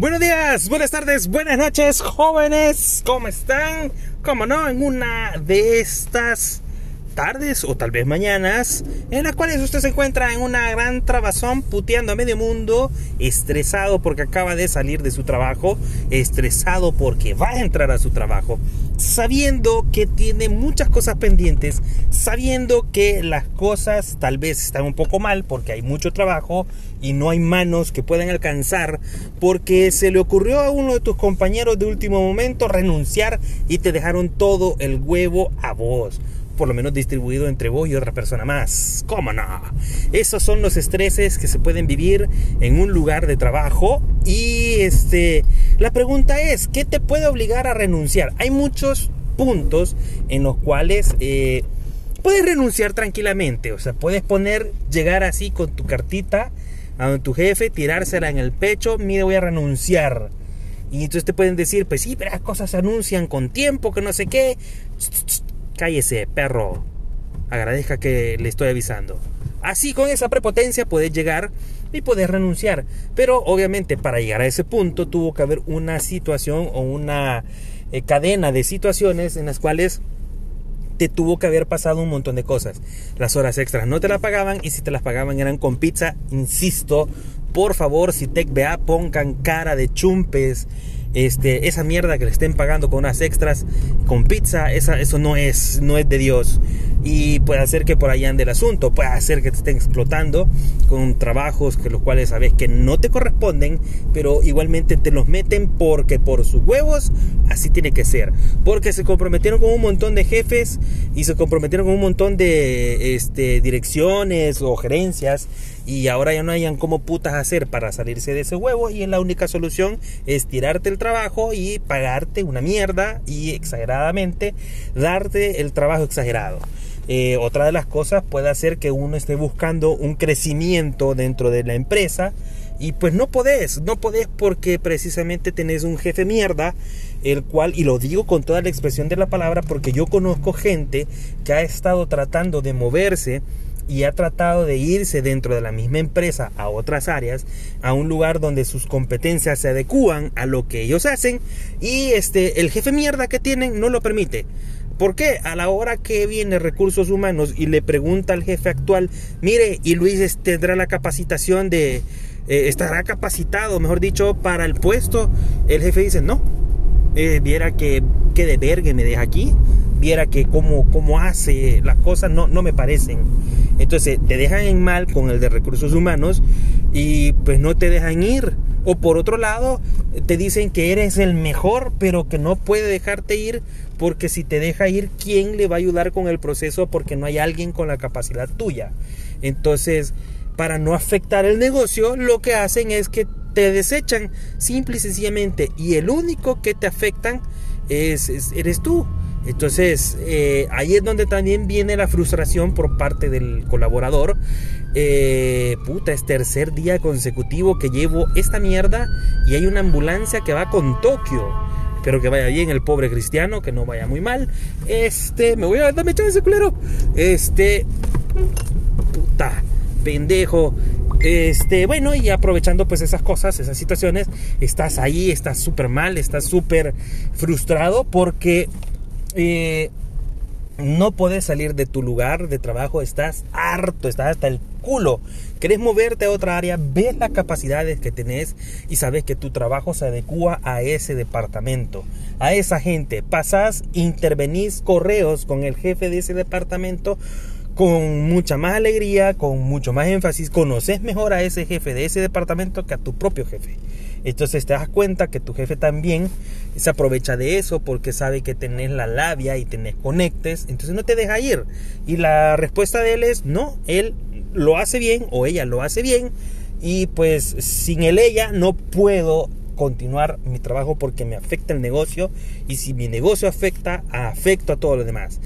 Buenos días, buenas tardes, buenas noches, jóvenes. ¿Cómo están? ¿Cómo no? En una de estas tardes o tal vez mañanas en las cuales usted se encuentra en una gran trabazón puteando a medio mundo, estresado porque acaba de salir de su trabajo, estresado porque va a entrar a su trabajo, sabiendo que tiene muchas cosas pendientes, sabiendo que las cosas tal vez están un poco mal porque hay mucho trabajo y no hay manos que puedan alcanzar porque se le ocurrió a uno de tus compañeros de último momento renunciar y te dejaron todo el huevo a vos por lo menos distribuido entre vos y otra persona más. ¿Cómo no? Esos son los estreses que se pueden vivir en un lugar de trabajo. Y este, la pregunta es, ¿qué te puede obligar a renunciar? Hay muchos puntos en los cuales eh, puedes renunciar tranquilamente. O sea, puedes poner, llegar así con tu cartita a tu jefe, tirársela en el pecho, mire, voy a renunciar. Y entonces te pueden decir, pues sí, pero las cosas se anuncian con tiempo, que no sé qué. Cállese, perro. Agradezca que le estoy avisando. Así con esa prepotencia puedes llegar y puedes renunciar. Pero obviamente para llegar a ese punto tuvo que haber una situación o una eh, cadena de situaciones en las cuales te tuvo que haber pasado un montón de cosas. Las horas extras no te las pagaban y si te las pagaban eran con pizza. Insisto, por favor, si TechBA pongan cara de chumpes este, esa mierda que le estén pagando con unas extras, con pizza, esa, eso no es, no es de Dios. Y puede hacer que por ahí ande el asunto, puede hacer que te estén explotando con trabajos que los cuales sabes que no te corresponden, pero igualmente te los meten porque por sus huevos así tiene que ser. Porque se comprometieron con un montón de jefes y se comprometieron con un montón de este, direcciones o gerencias y ahora ya no hayan como putas hacer para salirse de ese huevo y la única solución es tirarte el trabajo y pagarte una mierda y exageradamente darte el trabajo exagerado. Eh, otra de las cosas puede hacer que uno esté buscando un crecimiento dentro de la empresa y pues no podés, no podés porque precisamente tenés un jefe mierda, el cual, y lo digo con toda la expresión de la palabra porque yo conozco gente que ha estado tratando de moverse y ha tratado de irse dentro de la misma empresa a otras áreas, a un lugar donde sus competencias se adecúan a lo que ellos hacen y este el jefe mierda que tienen no lo permite. ¿Por qué? A la hora que viene recursos humanos y le pregunta al jefe actual, mire, y Luis tendrá la capacitación de, eh, estará capacitado, mejor dicho, para el puesto, el jefe dice, no, eh, viera que, que de vergue me deja aquí, viera que cómo, cómo hace las cosas, no, no me parecen. Entonces te dejan en mal con el de recursos humanos y pues no te dejan ir. O por otro lado, te dicen que eres el mejor, pero que no puede dejarte ir porque si te deja ir, ¿quién le va a ayudar con el proceso? Porque no hay alguien con la capacidad tuya. Entonces, para no afectar el negocio, lo que hacen es que te desechan simple y sencillamente. Y el único que te afectan es eres tú. Entonces, eh, ahí es donde también viene la frustración por parte del colaborador. Eh, puta, es tercer día consecutivo que llevo esta mierda y hay una ambulancia que va con Tokio. Espero que vaya bien el pobre cristiano, que no vaya muy mal. Este, me voy a darme ese culero. Este, puta, pendejo. Este, bueno, y aprovechando pues esas cosas, esas situaciones, estás ahí, estás súper mal, estás súper frustrado porque eh, no puedes salir de tu lugar de trabajo, estás harto, estás hasta el culo. Querés moverte a otra área, ves las capacidades que tenés y sabes que tu trabajo se adecua a ese departamento, a esa gente. Pasás, intervenís correos con el jefe de ese departamento con mucha más alegría, con mucho más énfasis, conoces mejor a ese jefe de ese departamento que a tu propio jefe. Entonces te das cuenta que tu jefe también se aprovecha de eso porque sabe que tenés la labia y tenés conectes, entonces no te deja ir. Y la respuesta de él es no, él lo hace bien o ella lo hace bien y pues sin él ella no puedo continuar mi trabajo porque me afecta el negocio y si mi negocio afecta, afecto a todos los demás.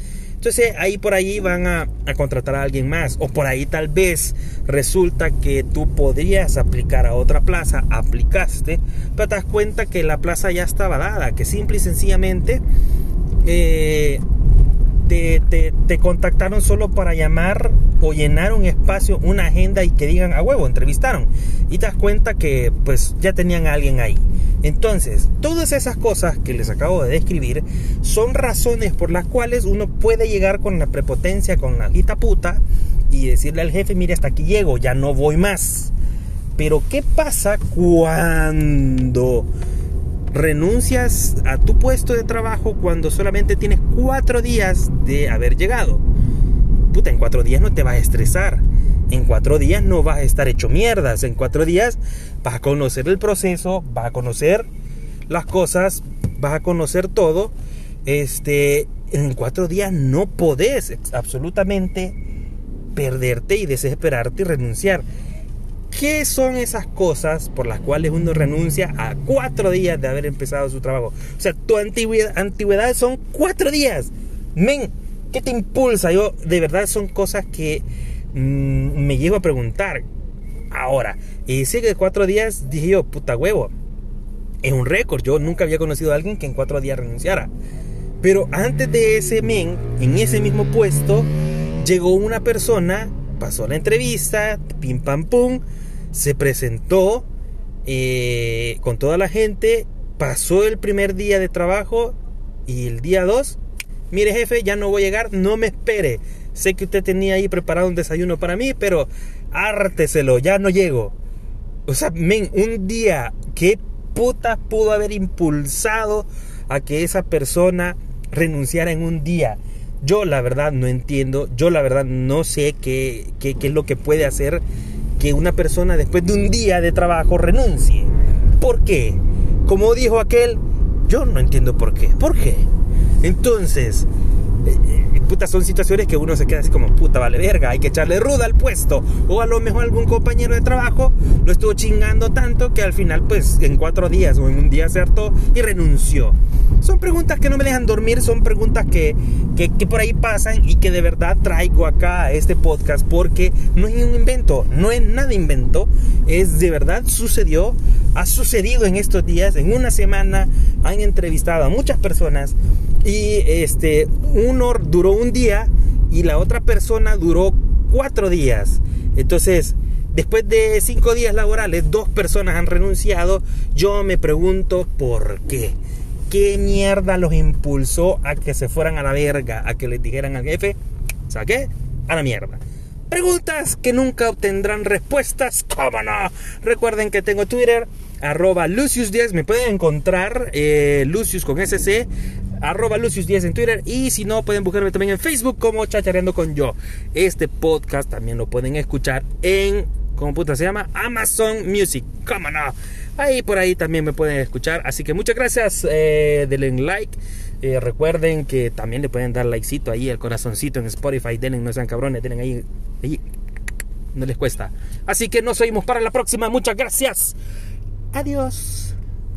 Entonces ahí por ahí van a, contratar a alguien más. O por ahí tal vez resulta que tú podrías aplicar a otra plaza, aplicaste, pero te das cuenta que la plaza ya estaba dada, que simple y sencillamente eh, te, te, contactaron solo para llamar o llenar un espacio, una agenda y que digan a huevo, entrevistaron. Y te das cuenta que pues ya tenían a alguien ahí. Entonces, todas esas cosas que les acabo de describir son razones por las cuales uno puede llegar con la prepotencia, con la hita puta y decirle al jefe, mire, hasta aquí llego, ya no voy más. Pero ¿qué pasa cuando renuncias a tu puesto de trabajo cuando solamente tienes cuatro días de haber llegado? Puta, en cuatro días no te vas a estresar. En cuatro días no vas a estar hecho mierdas. En cuatro días vas a conocer el proceso, vas a conocer las cosas, vas a conocer todo. Este, en cuatro días no podés absolutamente perderte y desesperarte y renunciar. ¿Qué son esas cosas por las cuales uno renuncia a cuatro días de haber empezado su trabajo? O sea, tu antigüedad, antigüedad son cuatro días. Men, ¿qué te impulsa? Yo, de verdad, son cosas que mmm, me llevo a preguntar. Ahora, y sí que cuatro días dije yo, puta huevo, es un récord. Yo nunca había conocido a alguien que en cuatro días renunciara. Pero antes de ese men, en ese mismo puesto, llegó una persona, pasó la entrevista, pim pam pum, se presentó eh, con toda la gente, pasó el primer día de trabajo y el día dos, mire jefe, ya no voy a llegar, no me espere. Sé que usted tenía ahí preparado un desayuno para mí, pero árteselo, ya no llego. O sea, men, un día, ¿qué puta pudo haber impulsado a que esa persona renunciara en un día? Yo la verdad no entiendo, yo la verdad no sé qué, qué, qué es lo que puede hacer que una persona después de un día de trabajo renuncie. ¿Por qué? Como dijo aquel, yo no entiendo por qué. ¿Por qué? Entonces, puta, son situaciones que uno se queda así como, puta, vale verga, hay que echarle ruda al puesto. O a lo mejor algún compañero de trabajo lo estuvo chingando tanto que al final, pues, en cuatro días o en un día se y renunció. Son preguntas que no me dejan dormir, son preguntas que, que, que por ahí pasan y que de verdad traigo acá a este podcast porque no es un invento, no es nada invento, es de verdad sucedió, ha sucedido en estos días, en una semana han entrevistado a muchas personas y este uno duró un día y la otra persona duró cuatro días. Entonces, después de cinco días laborales, dos personas han renunciado. Yo me pregunto por qué. ¿Qué mierda los impulsó a que se fueran a la verga? A que les dijeran al jefe, ¿sabes qué? A la mierda. Preguntas que nunca obtendrán respuestas. ¿Cómo no? Recuerden que tengo Twitter, arroba Lucius10. Me pueden encontrar eh, Lucius con SC arroba Lucius10 en Twitter y si no pueden buscarme también en Facebook como Chachareando con yo. Este podcast también lo pueden escuchar en, ¿cómo puta se llama? Amazon Music, cómo no. Ahí por ahí también me pueden escuchar. Así que muchas gracias, eh, denle like. Eh, recuerden que también le pueden dar likecito ahí, el corazoncito en Spotify. Denle, no sean cabrones, ahí, ahí. No les cuesta. Así que nos oímos para la próxima. Muchas gracias. Adiós.